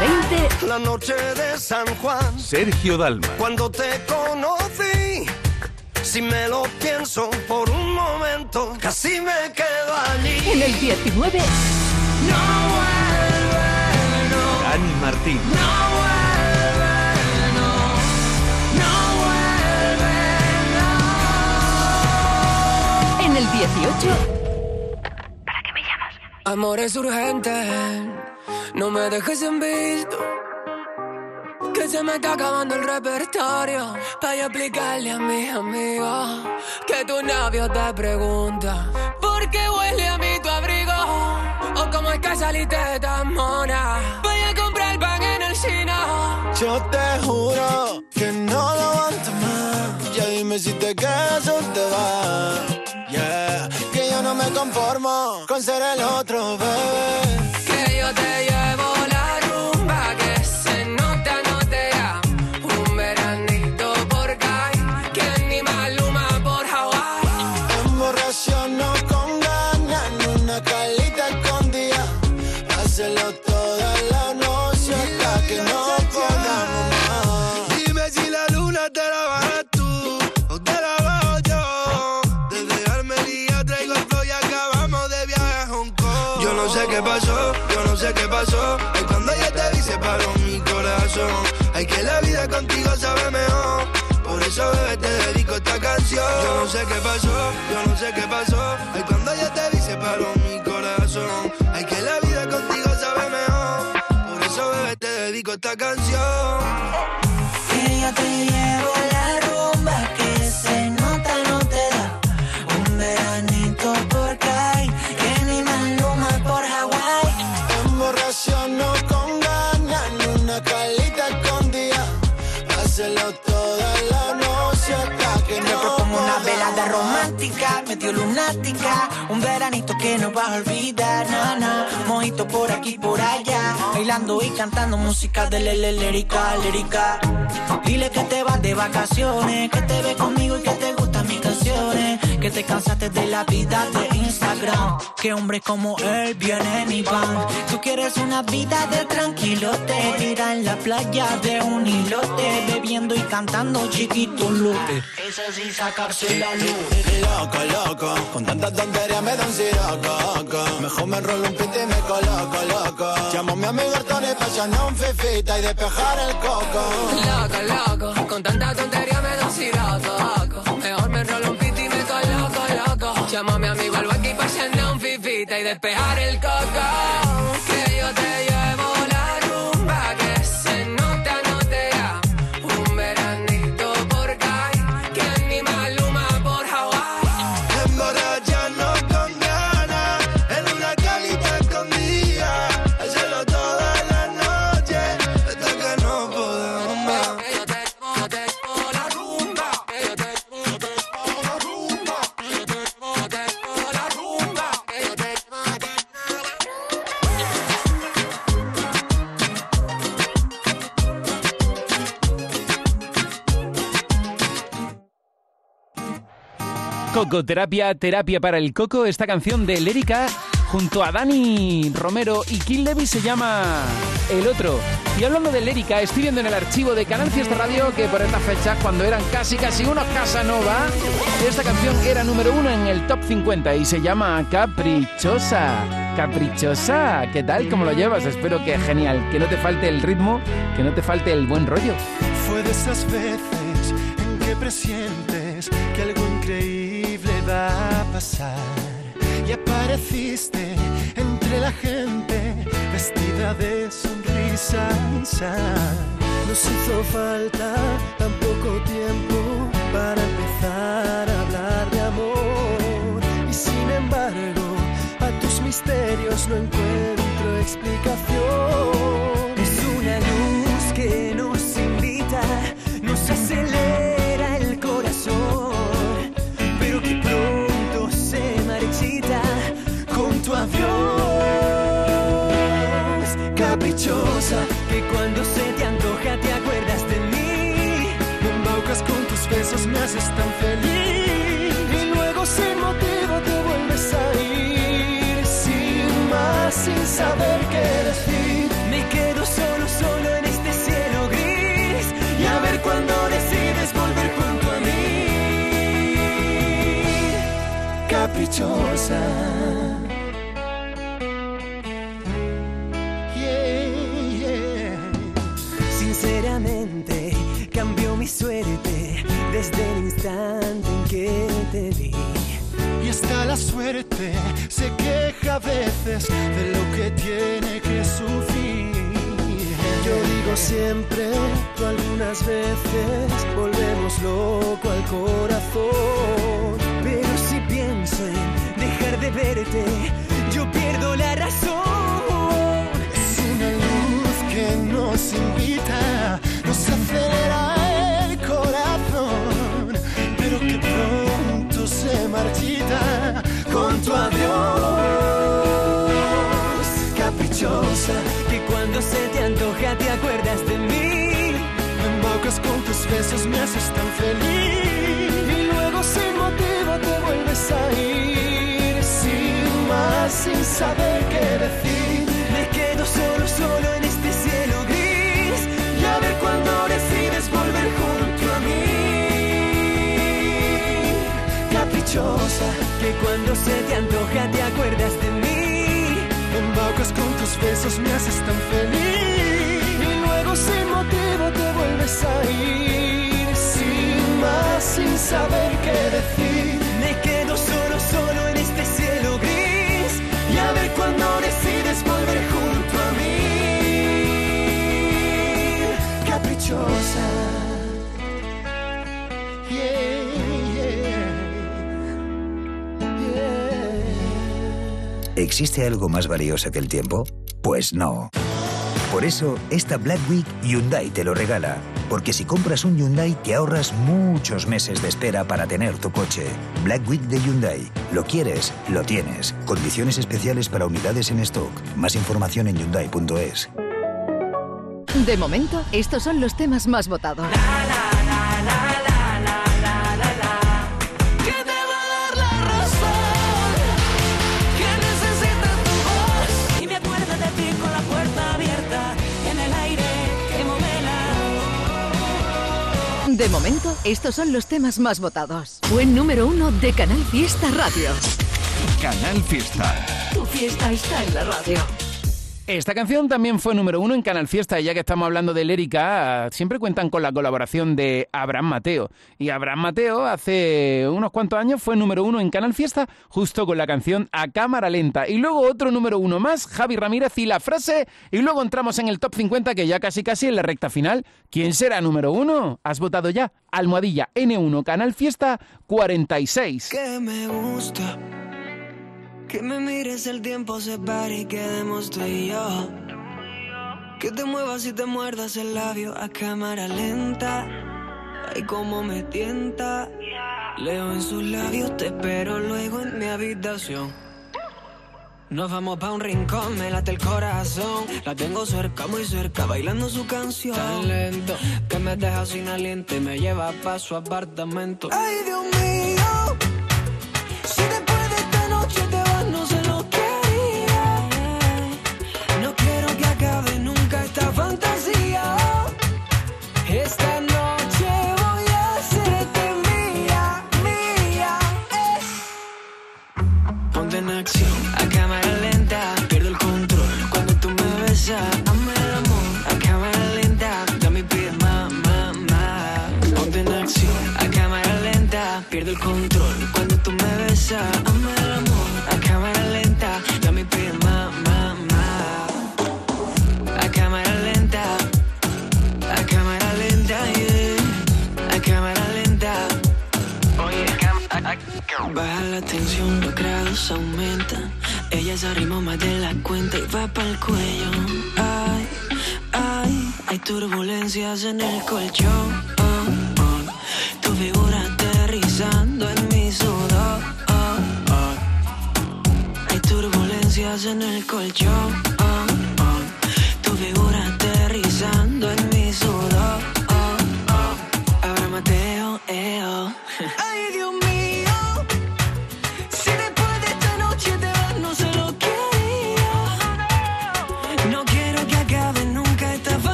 20. La noche de San Juan. Sergio Dalma. Cuando te conocí. Si me lo pienso por un momento, casi me quedo allí. En el 19. No vuelve, no. Dani Martín. No vuelve, no. No vuelve, no. En el 18. Amores urgentes, no me dejes en visto. Que se me está acabando el repertorio. Para explicarle a mis amigos que tu novio te pregunta: ¿Por qué huele a mí tu abrigo? O cómo es que saliste tan mona. Voy a comprar pan en el chino. Yo te juro que no lo aguanto más. Ya dime si te quedas o te vas. Yeah, que yo no me conformo con ser el otro, bebé. Ay, que la vida contigo sabe mejor. Por eso, bebé, te dedico esta canción. Yo no sé qué pasó, yo no sé qué pasó. Ay, cuando yo te vi se paró mi corazón. Ay, que la vida contigo sabe mejor. Por eso, bebé, te dedico esta canción. Que yo te llevo lunática, un veranito que no vas a olvidar, na, na. Mojito por aquí, por allá, bailando y cantando música de lele, lérica, lírica. Dile que te vas de vacaciones, que te ves conmigo y que te gustan mis canciones, que te cansaste de la vida de Instagram, que hombres como él vienen y van. Tú quieres una vida de tranquilote, tira en la playa de un hilote, bebiendo y cantando chiquito lote. Eso sí, sacarse la luz. Loco, loco, con tanta tontería me da un siroco. Mejor me enrollo un pito y me coloco, loco. Llamo a mi amigo Tony para un fifita y despejar el coco. Loco, loco, con tanta tontería me da un y despejar el coco. Cocoterapia, terapia para el coco, esta canción de Lérica junto a Dani Romero y Kill Levy se llama El Otro. Y hablando de Lérica, estoy viendo en el archivo de Canal Fiesta Radio que por esta fecha, cuando eran casi casi unos Casanova, esta canción era número uno en el top 50 y se llama Caprichosa. Caprichosa, ¿qué tal? ¿Cómo lo llevas? Espero que genial, que no te falte el ritmo, que no te falte el buen rollo. Fue de esas veces en que presientes que algo pasar. Y apareciste entre la gente vestida de sonrisa. Nos hizo falta tan poco tiempo para empezar a hablar de amor. Y sin embargo, a tus misterios no encuentro explicación. mientras es tan feliz y luego sin motivo te vuelves a ir sin más, sin saber qué decir. Me quedo solo, solo en este cielo gris y a ver cuando decides volver junto a mí. Caprichosa. Yeah, yeah. Sinceramente, cambió mi suerte suerte, se queja a veces de lo que tiene que sufrir. Yo digo siempre, tú algunas veces volvemos loco al corazón. Pero si pienso en dejar de verte, yo pierdo la razón. Es una luz que nos invita, nos acelera el corazón, pero que pronto se marchita con tu adiós. Caprichosa, Que cuando se te antoja te acuerdas de mí. me embaucas con tus besos, me haces tan feliz. Y luego sin motivo te vuelves a ir, sin más, sin saber qué decir. Caprichosa, Que cuando se te antoja te acuerdas de mí. embaucas con tus besos, me haces tan feliz. Y luego sin motivo te vuelves a ir, sin más, sin saber qué decir. Me quedo solo, solo en este cielo gris. Y a ver cuando decides volver junto a mí. Caprichosa. Yeah, ¿Existe algo más valioso que el tiempo? Pues no. Por eso, esta Black Week Hyundai te lo regala. Porque si compras un Hyundai te ahorras muchos meses de espera para tener tu coche. Black Week de Hyundai. Lo quieres, lo tienes. Condiciones especiales para unidades en stock. Más información en hyundai.es. De momento, estos son los temas más votados. Que estos son los temas más votados. Buen número uno de Canal Fiesta Radio. Canal Fiesta. Tu fiesta está en la radio. Esta canción también fue número uno en Canal Fiesta, y ya que estamos hablando de Lérica, siempre cuentan con la colaboración de Abraham Mateo. Y Abraham Mateo hace unos cuantos años fue número uno en Canal Fiesta, justo con la canción A Cámara Lenta. Y luego otro número uno más, Javi Ramírez y la frase. Y luego entramos en el top 50, que ya casi casi en la recta final. ¿Quién será número uno? ¿Has votado ya? Almohadilla N1 Canal Fiesta 46. Que me gusta que me mires el tiempo se pare y quedemos tú y yo. Que te muevas y te muerdas el labio a cámara lenta. Ay, cómo me tienta. Leo en sus labios, te espero luego en mi habitación. Nos vamos pa' un rincón, me late el corazón. La tengo cerca, muy cerca, bailando su canción. Tan lento que me deja sin aliento y me lleva pa' su apartamento. Ay, Dios mío. El a cámara lenta, dame pie, ma, ma, ma. A cámara lenta, a cámara lenta, a cámara lenta. Baja la tensión, los grados aumentan. Ella se arrimó más de la cuenta y va para el cuello. Ay, ay, hay turbulencias en el colchón. En el colchón.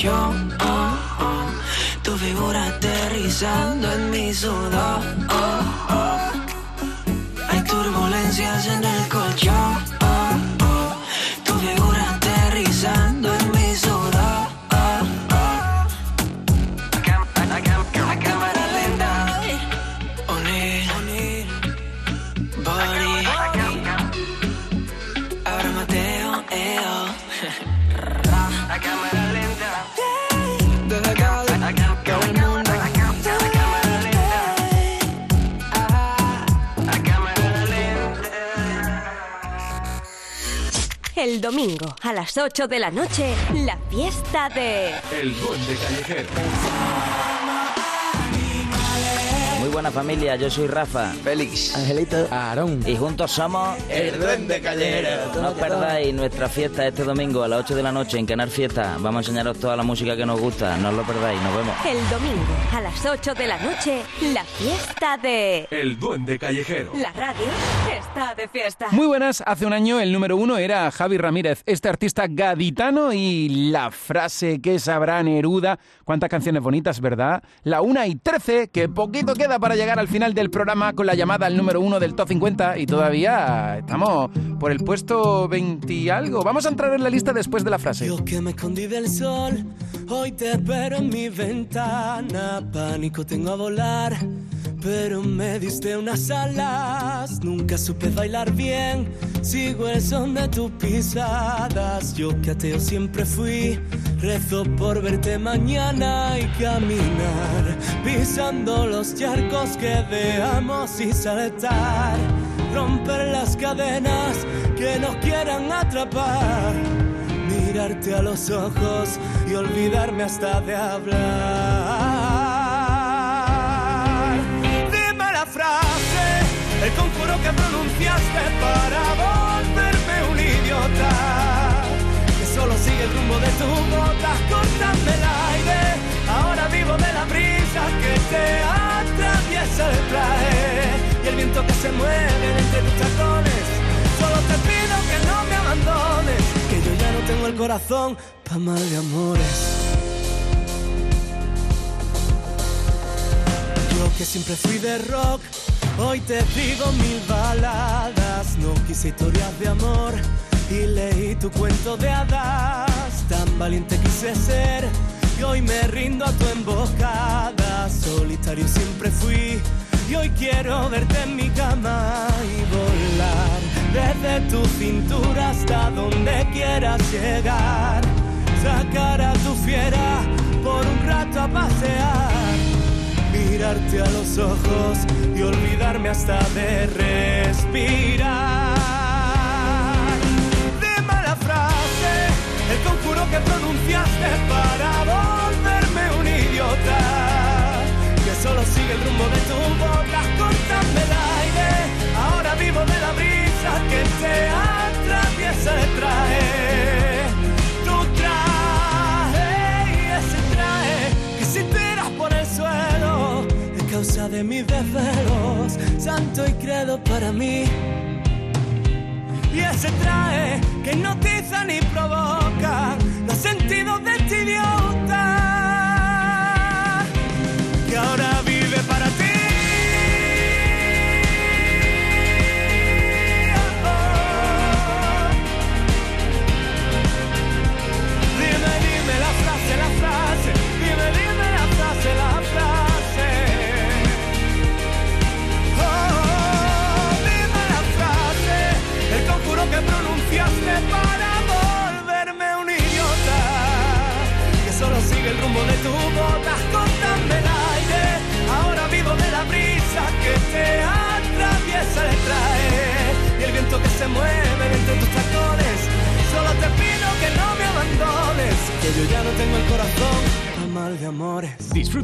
Colchón. oh, oh. Tu figura aterrizando en mi sudor. oh. Hay turbulencias en el colchón. El domingo a las 8 de la noche, la fiesta de... El Duende Callejero. Buena familia, yo soy Rafa. Félix. Angelito. Aarón. Y juntos somos... El Duende Callejero. No os perdáis nuestra fiesta este domingo a las 8 de la noche en Canal Fiesta. Vamos a enseñaros toda la música que nos gusta. No os lo perdáis, nos vemos. El domingo a las 8 de la noche, la fiesta de... El Duende Callejero. La radio está de fiesta. Muy buenas, hace un año el número uno era Javi Ramírez, este artista gaditano y la frase que sabrá Neruda, cuántas canciones bonitas, ¿verdad? La una y trece, que poquito queda para llegar al final del programa con la llamada al número uno del Top 50 y todavía estamos por el puesto 20 y algo. Vamos a entrar en la lista después de la frase. Yo que me escondí del sol, hoy te espero en mi ventana. Pánico tengo a volar, pero me diste unas alas. Nunca supe bailar bien, sigo el son de tus pisadas. Yo que ateo siempre fui, rezo por verte mañana y caminar. Pisando los charcos que dejamos y saltar. Romper las cadenas que nos quieran atrapar mirarte a los ojos y olvidarme hasta de hablar. El conjuro que pronunciaste para volverme un idiota. Que solo sigue el rumbo de tus botas, cortando el aire. Ahora vivo de la brisa que te atraviesa el traje y el viento que se mueve entre tus tacones. Solo te pido que no me abandones, que yo ya no tengo el corazón pa' mal de amores. Yo que siempre fui de rock, hoy te digo mil baladas. No quise historias de amor y leí tu cuento de hadas. Tan valiente quise ser y hoy me rindo a tu emboscada. Solitario siempre fui y hoy quiero verte en mi cama y volar desde tu cintura hasta donde quieras llegar. Sacar a tu fiera por un rato a pasear, a los ojos y olvidarme hasta de respirar. Dime la frase, el conjuro que pronunciaste para volverme un idiota que solo sigue el rumbo de tu boca, cortando el aire. Ahora vivo de la brisa que te atraviesa el traje. De mis desvelos, santo y credo para mí. Y ese traje que hipnotiza ni provoca los sentidos de este idiota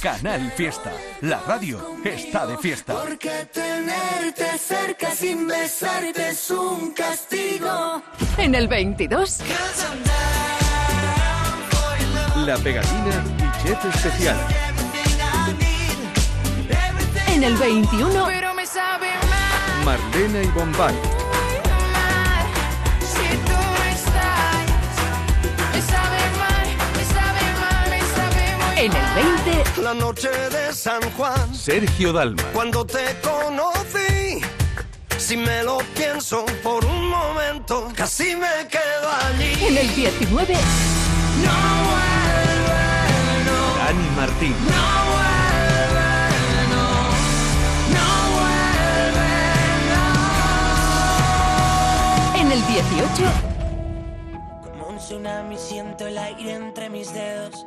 Canal Fiesta. La radio está de fiesta. Porque tenerte cerca sin besarte es un castigo. En el 22, La pegatina y jet especial. en el 21, Pero me sabe mal, Marlena y Bombay. En el 20, La noche de San Juan, Sergio Dalma. cuando te conocí. Si me lo pienso por un momento, casi me quedo allí. en el 19, Dani Martín. en el 18, Como un tsunami siento el aire entre mis dedos.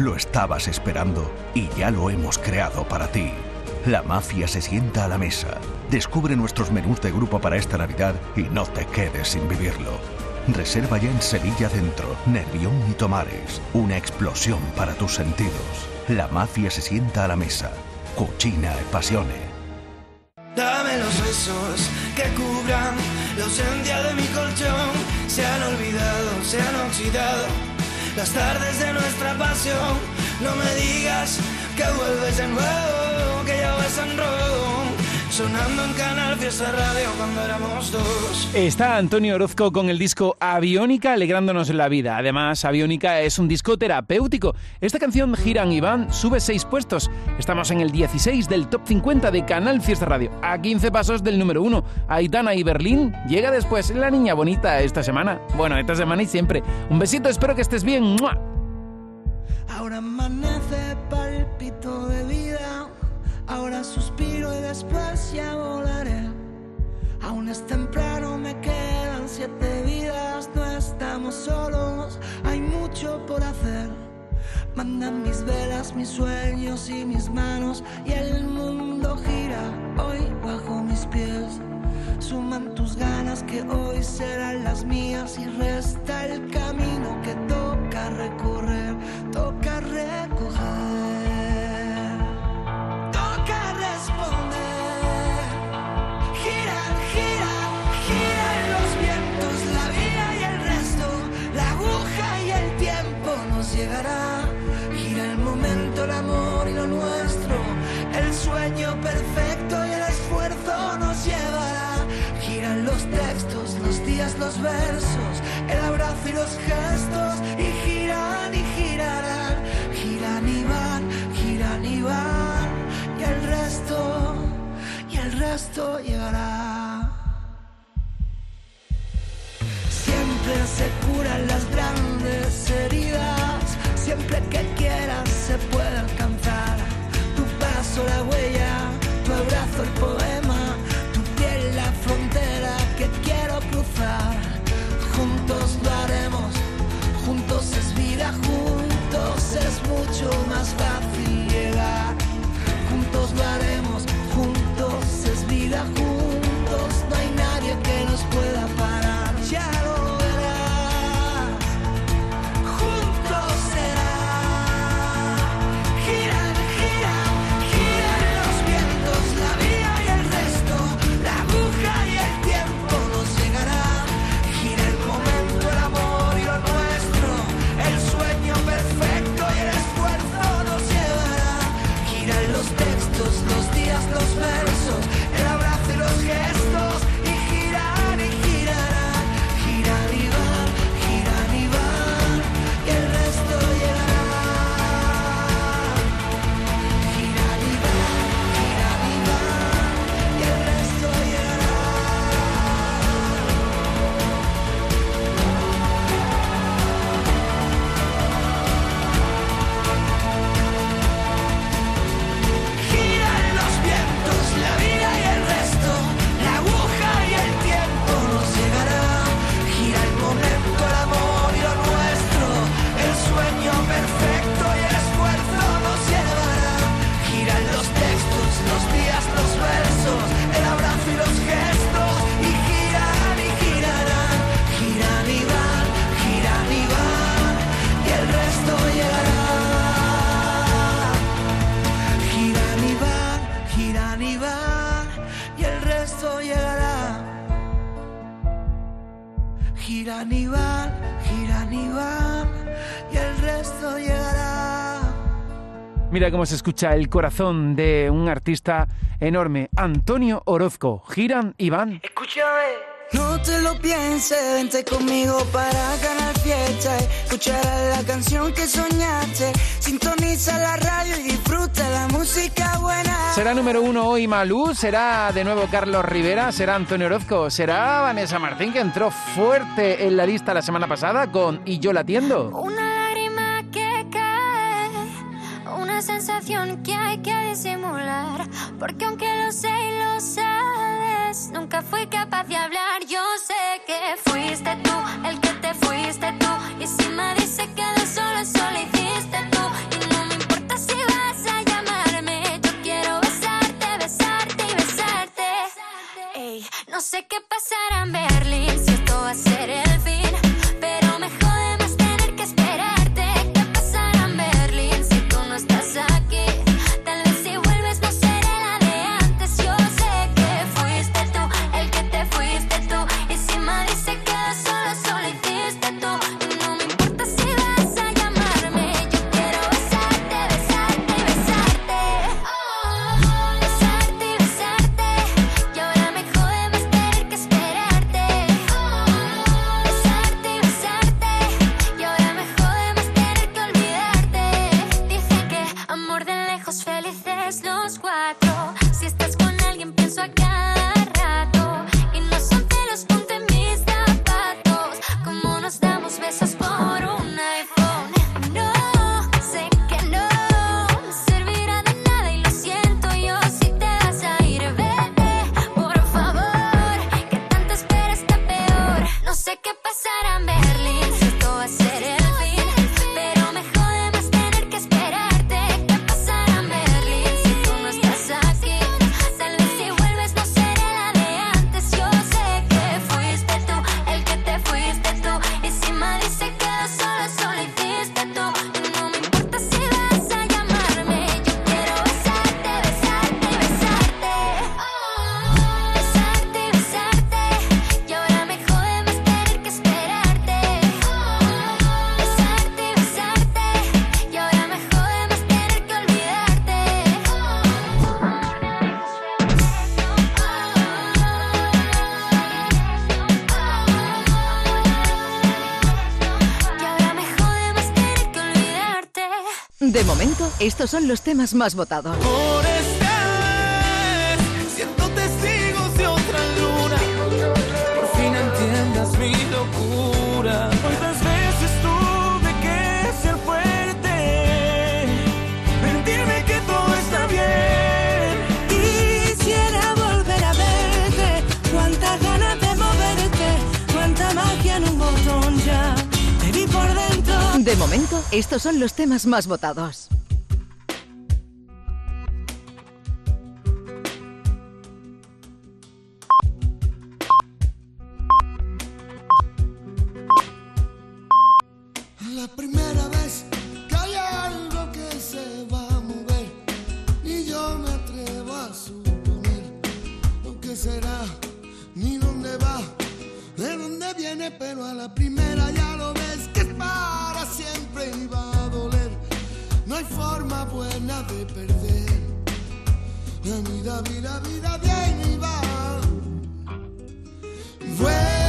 Lo estabas esperando y ya lo hemos creado para ti. La mafia se sienta a la mesa. Descubre nuestros menús de grupo para esta Navidad y no te quedes sin vivirlo. Reserva ya en Sevilla Centro, Nervión y Tomares. Una explosión para tus sentidos. La mafia se sienta a la mesa. Cucina e pasione. Dame los besos que cubran la ausencia de mi colchón. Se han olvidado, se han oxidado las tardes de nuestra pasión. No me digas que vuelves de nuevo, que ya vas en rojo. Sonando en Canal Fiesta Radio cuando éramos dos. Está Antonio Orozco con el disco Aviónica alegrándonos la vida. Además, Aviónica es un disco terapéutico. Esta canción Giran Iván sube seis puestos. Estamos en el 16 del top 50 de Canal Fiesta Radio, a 15 pasos del número 1. Aitana y Berlín llega después la niña bonita esta semana. Bueno, esta semana y siempre. Un besito, espero que estés bien. ¡Mua! Ahora amanece palpito de vida, ahora suspiro y después ya volaré. Aún es temprano, me quedan siete vidas, no estamos solos, hay mucho por hacer. Mandan mis velas, mis sueños y mis manos y el mundo gira hoy bajo mis pies. Suman tus ganas que hoy serán las mías y resta el camino que toca recorrer, toca nuestro, el sueño perfecto y el esfuerzo nos llevará. Giran los textos, los días, los versos, el abrazo y los gestos, y giran y girarán, giran y van, giran y van, y el resto, y el resto llegará. Siempre se curan las grandes heridas, siempre que quieras se puede. Tu paso, la huella, tu abrazo, el poema, Giran y van, giran y van, y el resto llegará. Mira cómo se escucha el corazón de un artista enorme, Antonio Orozco. Giran y van. Escúchame. No te lo pienses, vente conmigo para ganar fiesta. Escucharás la canción que soñaste. Sintoniza la radio y disfruta la música buena. ¿Será número uno hoy Malú? ¿Será de nuevo Carlos Rivera? ¿Será Antonio Orozco? ¿Será Vanessa Martín que entró fuerte en la lista la semana pasada con Y yo la atiendo? Una lágrima que cae, una sensación que hay que disimular, porque aunque lo sé y lo sabes, nunca fui capaz de hablar. Te fuiste tú, y si me dice que de solo solo hiciste tú, y no me importa si vas a llamarme, yo quiero besarte, besarte y besarte. No sé qué pasará en Berlín, si esto va a ser el fin, estos son los temas más votados. Por vez siento testigos de otra luna. Por fin entiendas mi locura. ¿Cuántas veces tuve que ser fuerte? Mentirme que todo está bien. Quisiera volver a verte. Cuántas ganas de moverte. Cuánta magia en un botón ya. Te vi por dentro. De momento, estos son los temas más votados. Primera ya lo ves que es para siempre y va a doler. No hay forma buena de perder. La vida, vida, vida, bien y va. Vuelvo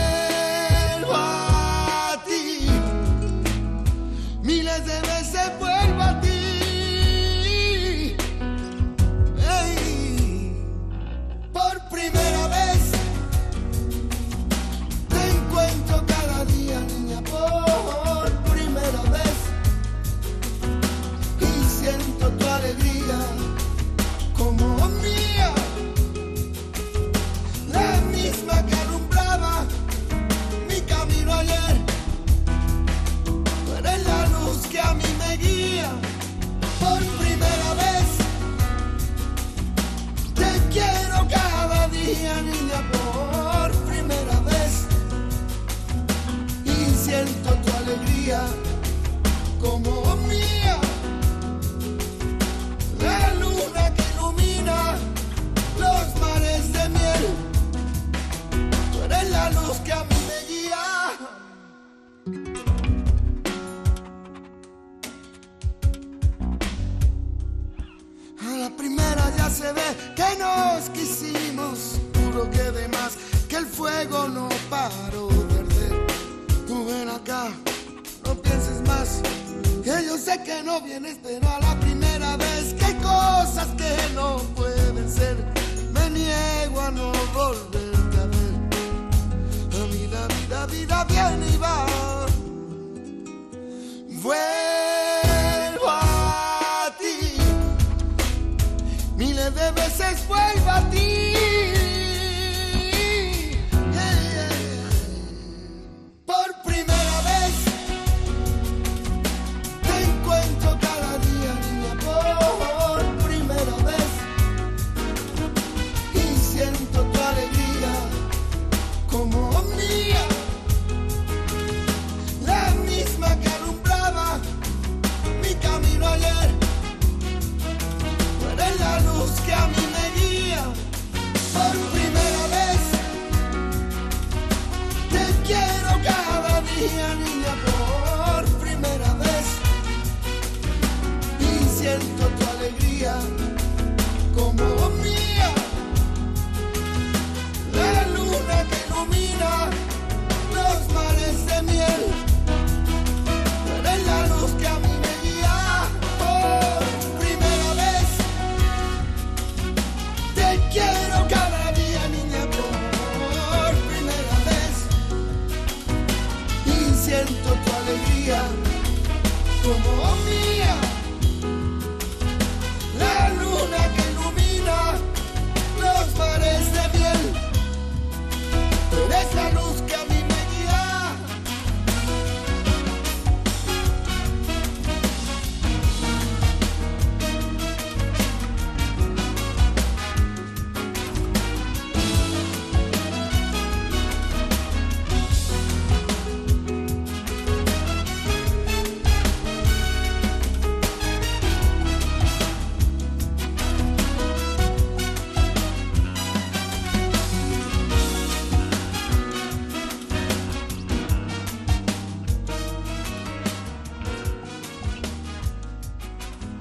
que nos quisimos, puro que de más, que el fuego no paró de arder. Tú ven acá, no pienses más, que yo sé que no vienes, pero a la primera vez que hay cosas que no pueden ser, me niego a no volverte a ver. La vida, vida, viene y va. Vuelvo de veces vuelvo a ti.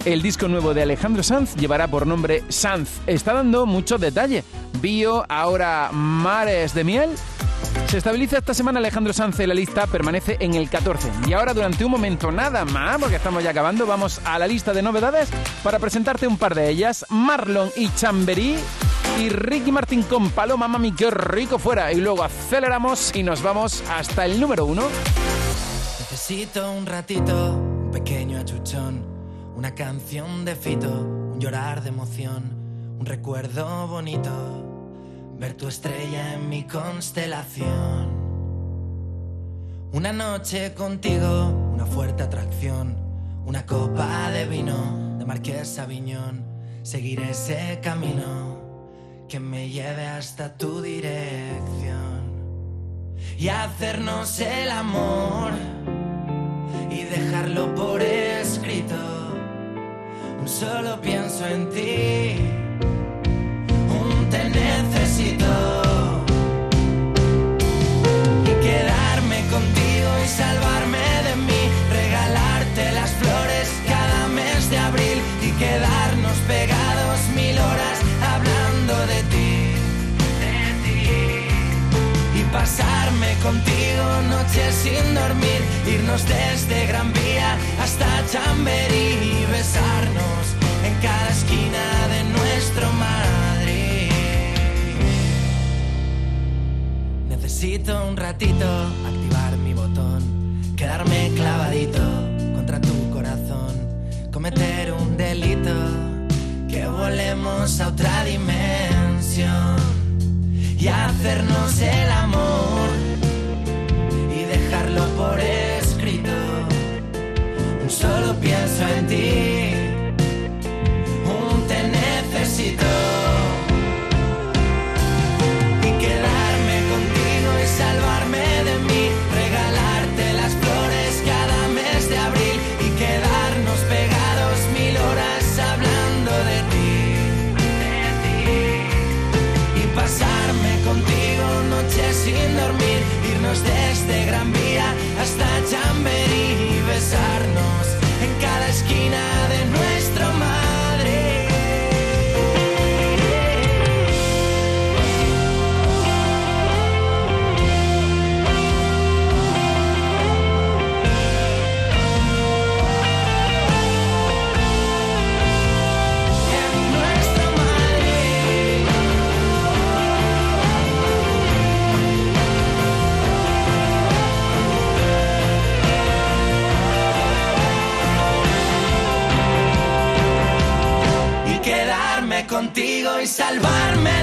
El disco nuevo de Alejandro Sanz llevará por nombre Sanz. Está dando muchos detalles. Bio, ahora Mares de Miel. Se estabiliza esta semana Alejandro Sanz en la lista, permanece en el 14. Y ahora durante un momento nada más, porque estamos ya acabando, vamos a la lista de novedades para presentarte un par de ellas. Marlon y Chamberí y Ricky Martin con Paloma Mami, qué rico fuera. Y luego aceleramos y nos vamos hasta el número uno. Necesito un ratito, pequeño una canción de fito, un llorar de emoción, un recuerdo bonito, ver tu estrella en mi constelación. Una noche contigo, una fuerte atracción, una copa de vino de Marqués Aviñón, seguir ese camino que me lleve hasta tu dirección y hacernos el amor y dejarlo por escrito. Solo pienso en ti, un te necesito. Y quedarme contigo y salvarme de mí, regalarte las flores cada mes de abril. Y quedarnos pegados mil horas hablando de ti. De ti. Y pasarme contigo noches sin dormir, irnos desde Gran Vía hasta Chamberí y besarnos en cada esquina de nuestro Madrid. Necesito un ratito activar mi botón, quedarme clavadito contra tu corazón, cometer un delito, que volemos a otra dimensión y hacernos el amor contigo y salvarme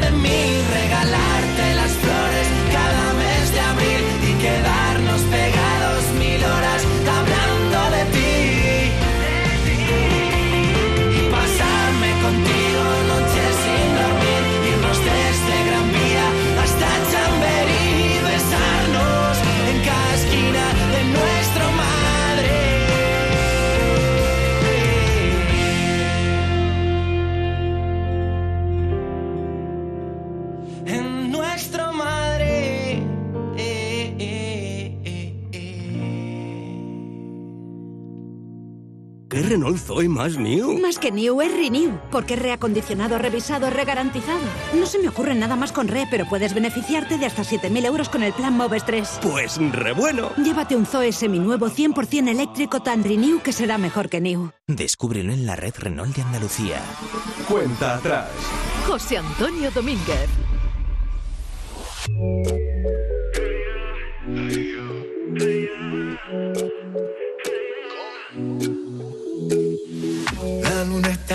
¿Qué Renault Zoe más new? Más que New es Renew, porque es reacondicionado, revisado, regarantizado. No se me ocurre nada más con Re, pero puedes beneficiarte de hasta 7.000 euros con el plan Moves 3. Pues re bueno. Llévate un Zoe seminuevo 100% eléctrico tan Renew que será mejor que New. Descúbrelo en la red Renault de Andalucía. Cuenta atrás. José Antonio Domínguez.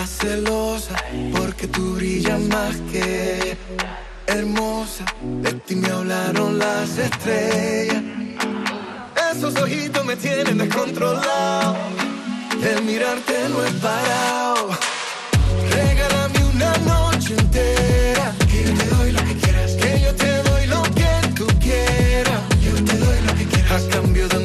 Celosa porque tú brillas más que hermosa. De ti me hablaron las estrellas. Esos ojitos me tienen descontrolado. El mirarte no he parado. Regálame una noche entera. Que yo te doy lo que quieras. Que yo te doy lo que tú quieras. Yo te doy lo que quieras. A cambio de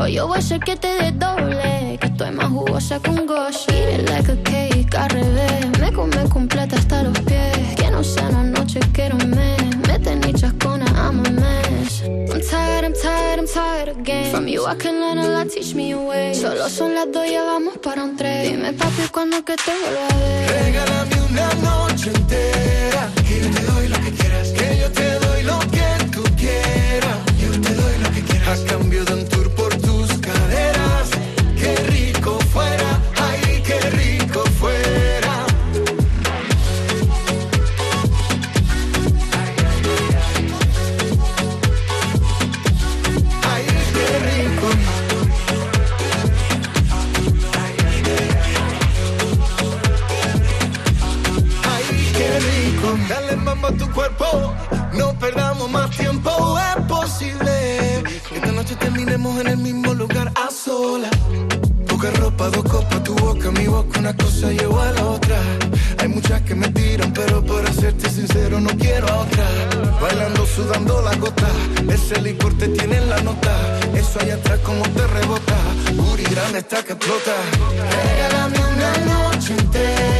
Hoy yo voy a hacer que te des doble. Que estoy más jugosa que un gosh. Eat it like a cake al revés. Me come completa hasta los pies. Que no sea una noche, quiero un mes. Mete ni chascona, I'm a mess. I'm tired, I'm tired, I'm tired again. From you I can learn a lot, teach me a way. Solo son las dos, ya vamos para un tren. Dime papi, cuando que te vuelva a. Regálame una noche entera. Perdamos más tiempo. Es posible que esta noche terminemos en el mismo lugar a solas. Poca ropa, dos copas, tu boca, mi boca, una cosa lleva a la otra. Hay muchas que me tiran, pero para serte sincero no quiero a otra. Bailando, sudando la gota, ese licor te tiene en la nota. Eso allá atrás como te rebota, Booty grande está que explota. Regálame una noche entera,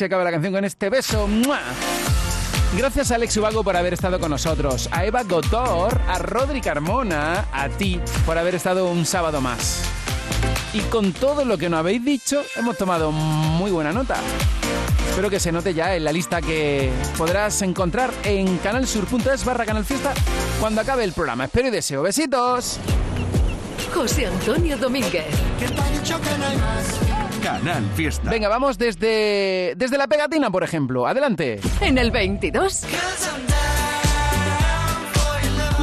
Así acaba la canción con este beso. ¡Mua! Gracias a Alex Ubago por haber estado con nosotros, a Eva Gotor, a Rodri Carmona, a ti por haber estado un sábado más. Y con todo lo que nos habéis dicho, hemos tomado muy buena nota. Espero que se note ya en la lista que podrás encontrar en canalsur.es barra canalfiesta cuando acabe el programa. Espero y deseo. Besitos. José Antonio Domínguez. Canal Fiesta. Venga, vamos desde, desde la pegatina, por ejemplo. Adelante. En el 22.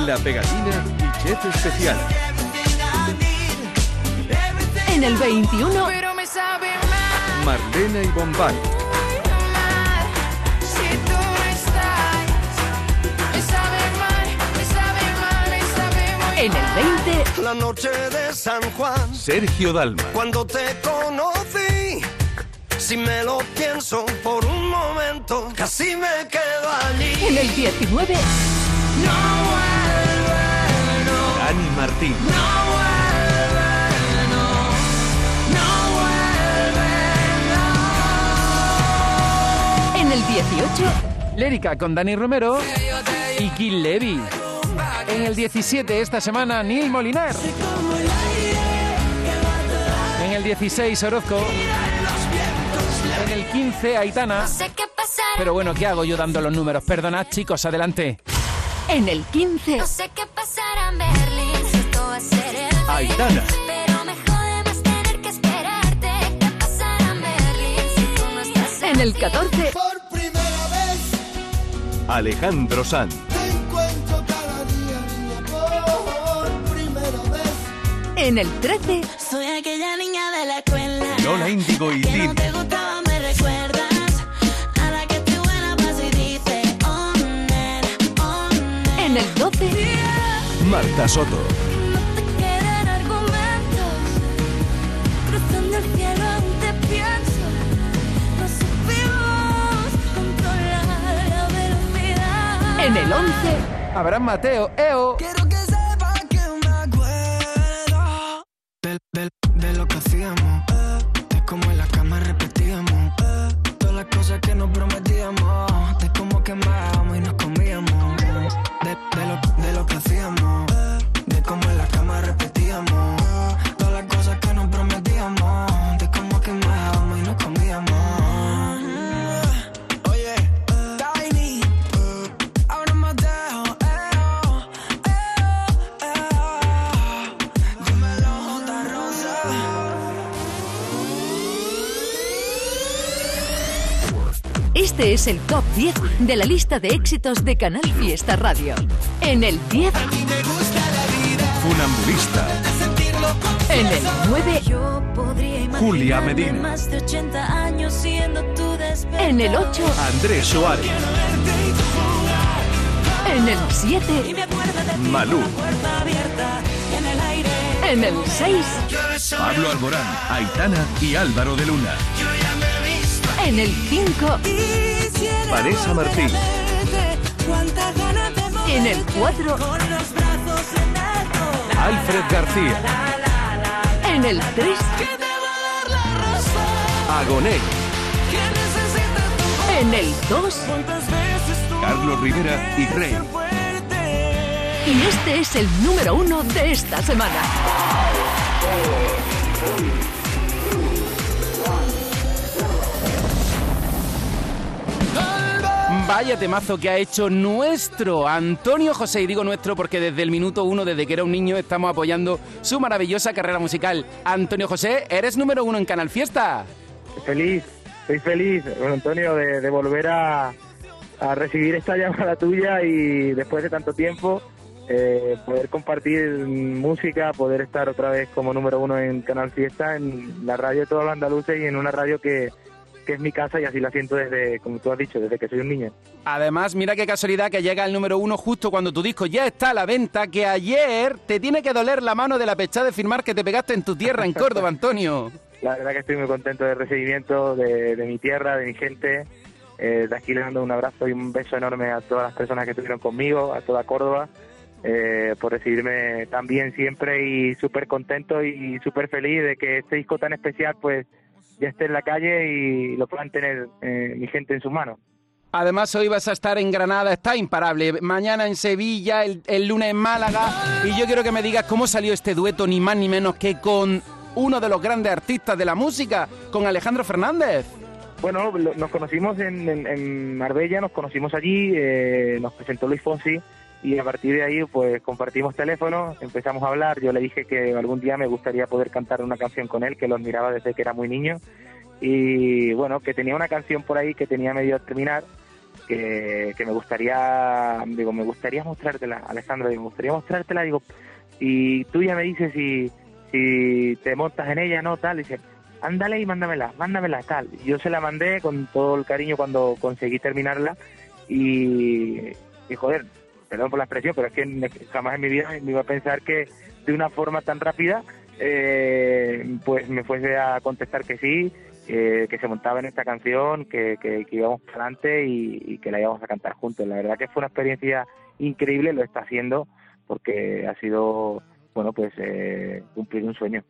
La pegatina y chef especial. En el 21. Pero me sabe mal Marlena y Bombay. En el 20. La noche de San Juan, Sergio Dalma. cuando te conocí, si me lo pienso por un momento, casi me quedo allí. En el 19. Dani Martín. En el 18. Lérica con Dani Romero y Gil Levy. En el 17 esta semana, Neil Molinar. En el 16, Orozco. En el 15, Aitana. sé qué pasará. Pero bueno, ¿qué hago yo dando los números? Perdonad, chicos, adelante. En el 15. No sé qué pasará en Berlín, En el 13. Soy aquella niña de la escuela. Lola Índigo y no me recuerdas. A la que estoy buena, paso y dice, oh, oh. En el 12. Marta Soto. Quedan argumentos. Cruzando el cielo aún te pienso. No supimos controlar la velocidad. En el 11. Abraham Mateo, EO. Es el top 10 de la lista de éxitos de Canal Fiesta Radio. En el 10. Funambulista. En el 9. Yo podría Julia Medina. más de 80 años siendo tu despertar. En el 8. Andrés Suárez. En el 7. Malú. En el 6. Pablo Alborán. Aitana y Álvaro de Luna. En el 5. Vanessa Martín. En el 4. con los brazos en alto. Alfred García. En el 3. Agoné. En el 2. Carlos Rivera y Rey. Y este es el número 1 de esta semana. Vaya temazo que ha hecho nuestro Antonio José, y digo nuestro porque desde el minuto uno, desde que era un niño, estamos apoyando su maravillosa carrera musical. Antonio José, eres número uno en Canal Fiesta. Feliz, estoy feliz, Antonio, de, volver a, a recibir esta llamada tuya y después de tanto tiempo eh, poder compartir música, poder estar otra vez como número uno en Canal Fiesta, en la radio de todos los andaluces y en una radio que, que es mi casa y así la siento desde, como tú has dicho, desde que soy un niño. Además, mira qué casualidad que llega el número uno justo cuando tu disco ya está a la venta, que ayer te tiene que doler la mano de la pechada de firmar que te pegaste en tu tierra, en Córdoba, Antonio. La verdad que estoy muy contento del recibimiento de, de mi tierra, de mi gente. Eh, de aquí le mando un abrazo y un beso enorme a todas las personas que estuvieron conmigo, a toda Córdoba, eh, por recibirme tan bien siempre y súper contento y súper feliz de que este disco tan especial pues ya esté en la calle y lo puedan tener eh, mi gente en sus manos. Además, hoy vas a estar en Granada, está imparable. Mañana en Sevilla, el, el lunes en Málaga. Y yo quiero que me digas cómo salió este dueto, ni más ni menos que con uno de los grandes artistas de la música, con Alejandro Fernández. Bueno, lo- nos conocimos en, en- en Marbella, nos conocimos allí, eh, nos presentó Luis Fonsi y a partir de ahí pues compartimos teléfono, empezamos a hablar, yo le dije que algún día me gustaría poder cantar una canción con él, que lo admiraba desde que era muy niño. Y bueno, que tenía una canción por ahí que tenía medio a terminar, que, que me gustaría, digo, me gustaría mostrártela, Alejandro, digo, me gustaría mostrártela, digo, y tú ya me dices si, si te montas en ella, no, tal, dice, ándale y mándamela, mándamela, tal. Yo se la mandé con todo el cariño cuando conseguí terminarla. Y joder, perdón por la expresión, pero es que jamás en mi vida me iba a pensar que de una forma tan rápida eh, pues me fuese a contestar que sí, eh, que se montaba en esta canción, que, que, que íbamos para adelante y, y que la íbamos a cantar juntos. La verdad que fue una experiencia increíble, lo está haciendo porque ha sido, bueno, pues eh, cumplir un sueño.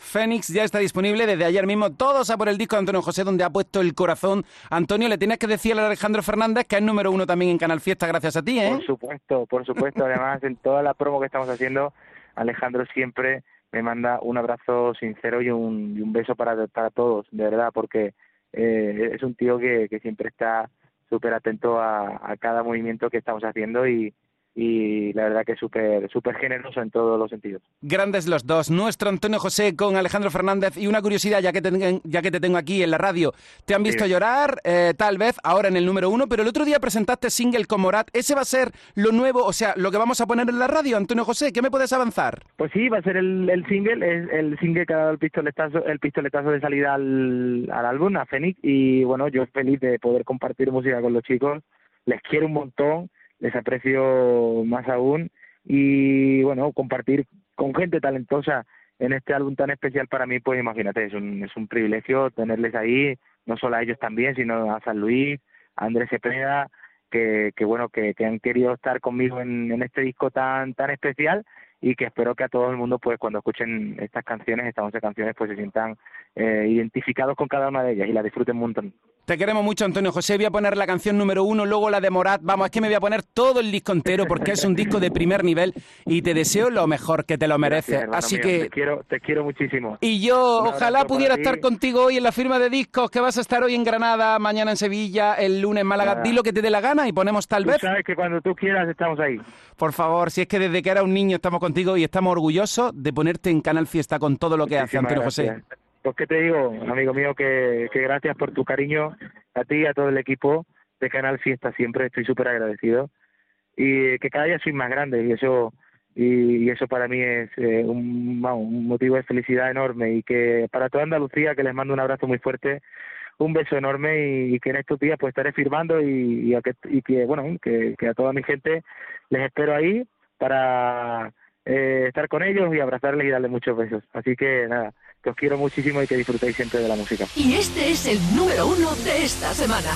Fénix ya está disponible desde ayer mismo. Todos a por el disco de Antonio José, donde ha puesto el corazón. Antonio, le tienes que decir a Alejandro Fernández que es número uno también en Canal Fiesta, gracias a ti, ¿eh? Por supuesto, por supuesto. Además, en toda la promo que estamos haciendo, Alejandro siempre me manda un abrazo sincero y un, y un beso para, para todos, de verdad, porque eh, es un tío que, que siempre está súper atento a, a cada movimiento que estamos haciendo y, y la verdad que es súper súper generoso en todos los sentidos. Grandes los dos. Nuestro Antonio José con Alejandro Fernández. Y una curiosidad, ya que te, ya que te tengo aquí en la radio. Te han visto Sí. llorar, eh, tal vez, ahora en el número uno, pero el otro día presentaste single con Morat. ¿Ese va a ser lo nuevo, o sea, lo que vamos a poner en la radio, Antonio José? ¿Qué me puedes avanzar? Pues sí, va a ser el, el single, es el single que ha dado el pistoletazo, el pistoletazo de salida al, al álbum, a Fénix, y bueno, yo feliz de poder compartir música con los chicos, les quiero un montón, les aprecio más aún, y bueno, compartir con gente talentosa en este álbum tan especial para mí, pues imagínate, es un, es un privilegio tenerles ahí, no solo a ellos también, sino a San Luis, a Andrés Cepeda, que, que bueno, que, que han querido estar conmigo en, en este disco tan, tan especial y que espero que a todo el mundo, pues cuando escuchen estas canciones, estas 11 canciones, pues se sientan eh, identificados con cada una de ellas y la disfruten un montón. Te queremos mucho, Antonio José. Voy a poner la canción número uno, luego la de Morat. Vamos, es que me voy a poner todo el disco entero porque es un disco de primer nivel y te deseo lo mejor, que te lo mereces. Gracias, Así mío, que te quiero, te quiero muchísimo. Y yo, Un ojalá pudiera ti. estar contigo hoy en la firma de discos, que vas a estar hoy en Granada, mañana en Sevilla, el lunes en Málaga. Nada. Di lo que te dé la gana y ponemos tal Tú vez. sabes que cuando tú quieras estamos ahí. Por favor, si es que desde que era un niño estamos contigo y estamos orgullosos de ponerte en Canal Fiesta con todo lo que hace Muchísimas Antonio José. Pues que te digo, amigo mío, que, que gracias por tu cariño a ti y a todo el equipo de Canal Fiesta siempre, estoy súper agradecido. Y que cada día soy más grande y eso y, eso para mí es eh, un, motivo de felicidad enorme. Y que para toda Andalucía que les mando un abrazo muy fuerte un beso enorme y, y que en estos días pues estaré firmando y, y, a que, y que bueno que, que a toda mi gente les espero ahí para eh, estar con ellos y abrazarles y darles muchos besos así que nada que os quiero muchísimo y que disfrutéis siempre de la música Y este es el número uno de esta semana.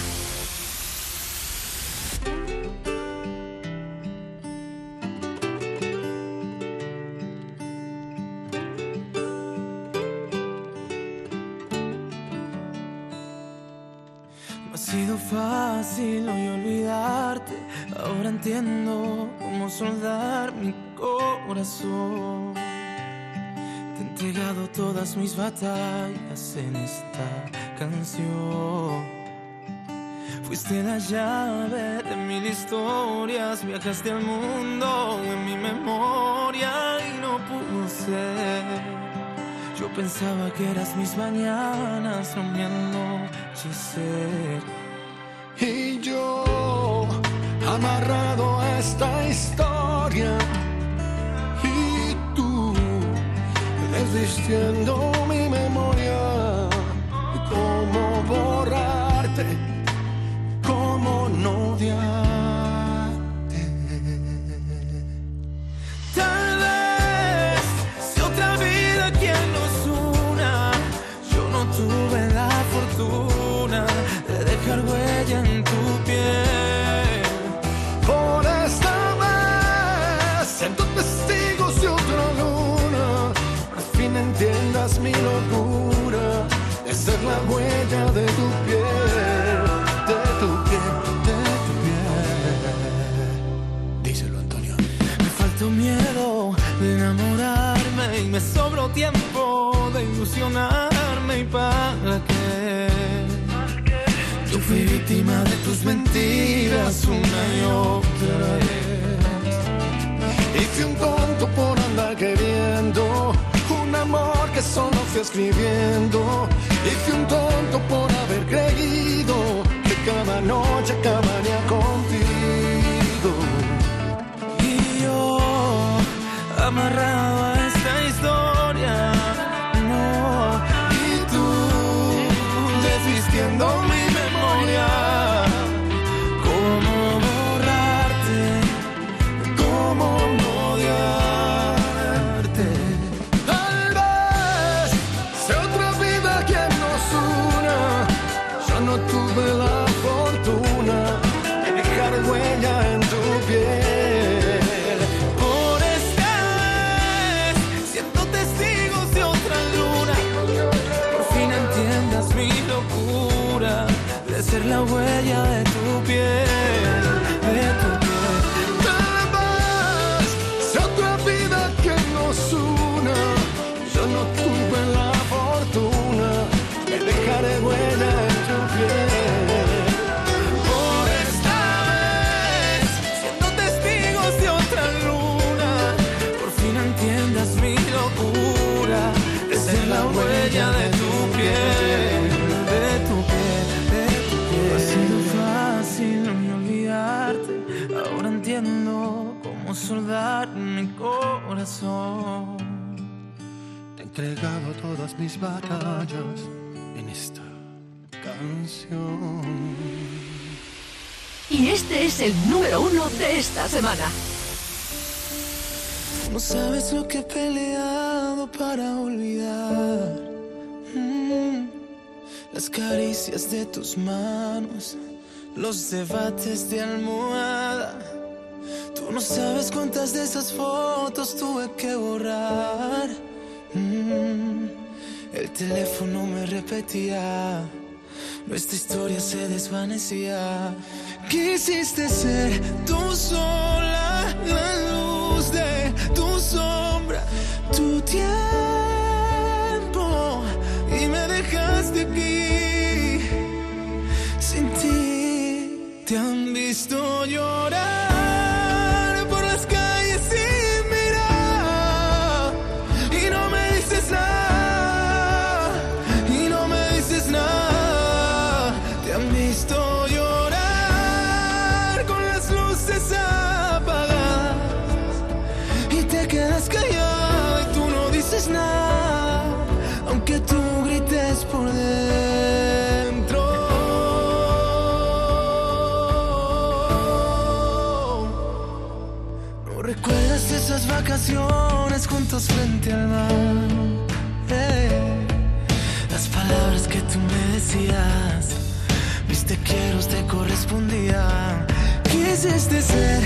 Fácil hoy olvidarte. Ahora entiendo cómo soldar mi corazón. Te he entregado todas mis batallas en esta canción. Fuiste la llave de mil historias, viajaste al mundo en mi memoria y no pudo ser. Yo pensaba que eras mis mañanas, no mi. Y yo, amarrado a esta historia, y tú, desvistiendo mi memoria, cómo borrarte, cómo no odiarte. Tal vez si otra vida quien nos una, yo no tuve la fortuna de dejar huella ser la huella de tu piel, de tu piel, de tu piel. Díselo, Antonio. Me faltó miedo de enamorarme y me sobró tiempo de ilusionarme y para qué. Yo fui víctima de tus mentiras una y otra vez. Y fui un tonto por andar queriendo amor que solo fui escribiendo. Y fui un tonto por haber creído que cada noche acabaría contigo. Y yo amarrado entregado todas mis batallas en esta canción. Y este es el número uno de esta semana. No sabes lo que he peleado para olvidar. Mm. Las caricias de tus manos, los debates de almohada. Tú no sabes cuántas de esas fotos tuve que borrar. Mm, el teléfono me repetía, nuestra historia se desvanecía. Quisiste ser tú sola, la luz de tu sombra, tu tiempo, y me dejaste aquí. Sin ti te han visto llorar. canciones juntos frente al mar. Eh, las palabras que tú me decías, mis te quiero te correspondían. Quisiste ser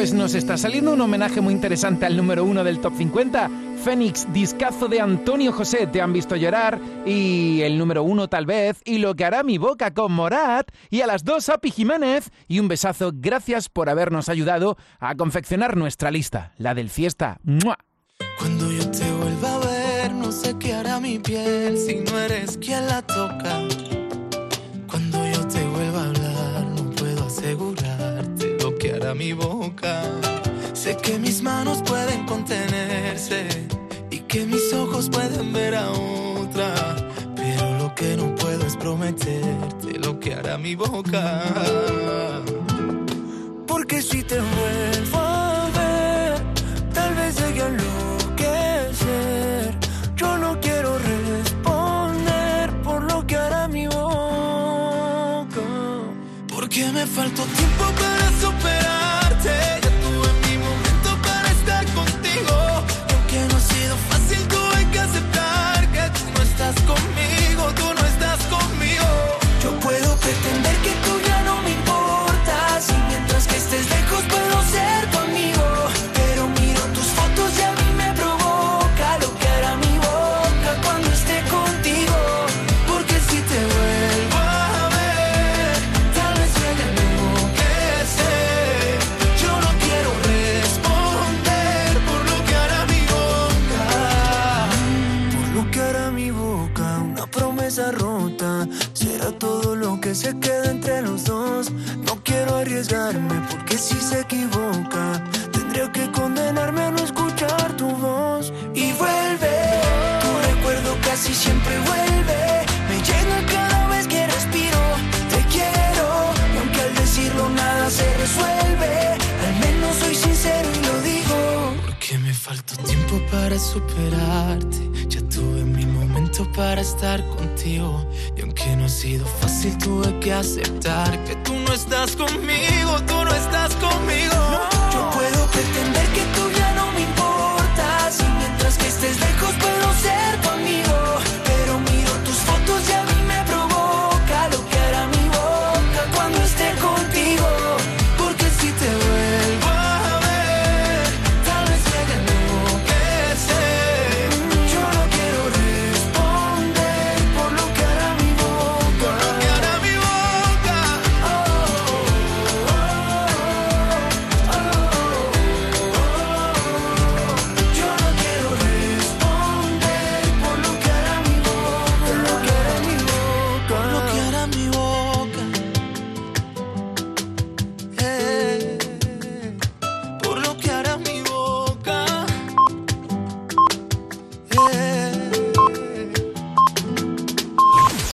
pues nos está saliendo un homenaje muy interesante al número uno del Top 50. Fénix, discazo de Antonio José, te han visto llorar. Y el número uno tal vez. Y lo que hará mi boca con Morat. Y a las dos, Api Jiménez. Y un besazo, gracias por habernos ayudado a confeccionar nuestra lista, la del fiesta. Cuando yo te vuelva a ver, no sé qué hará mi piel si no eres quien la toca. Hará mi boca. Sé que mis manos pueden contenerse y que mis ojos pueden ver a otra. Pero lo que no puedo es prometerte lo que hará mi boca. Porque si te vuelvo a ver, tal vez llegue a enloquecer. Yo no quiero responder por lo que hará mi boca. Porque me faltó tiempo Y aunque no ha sido fácil, tuve que aceptar que tú no estás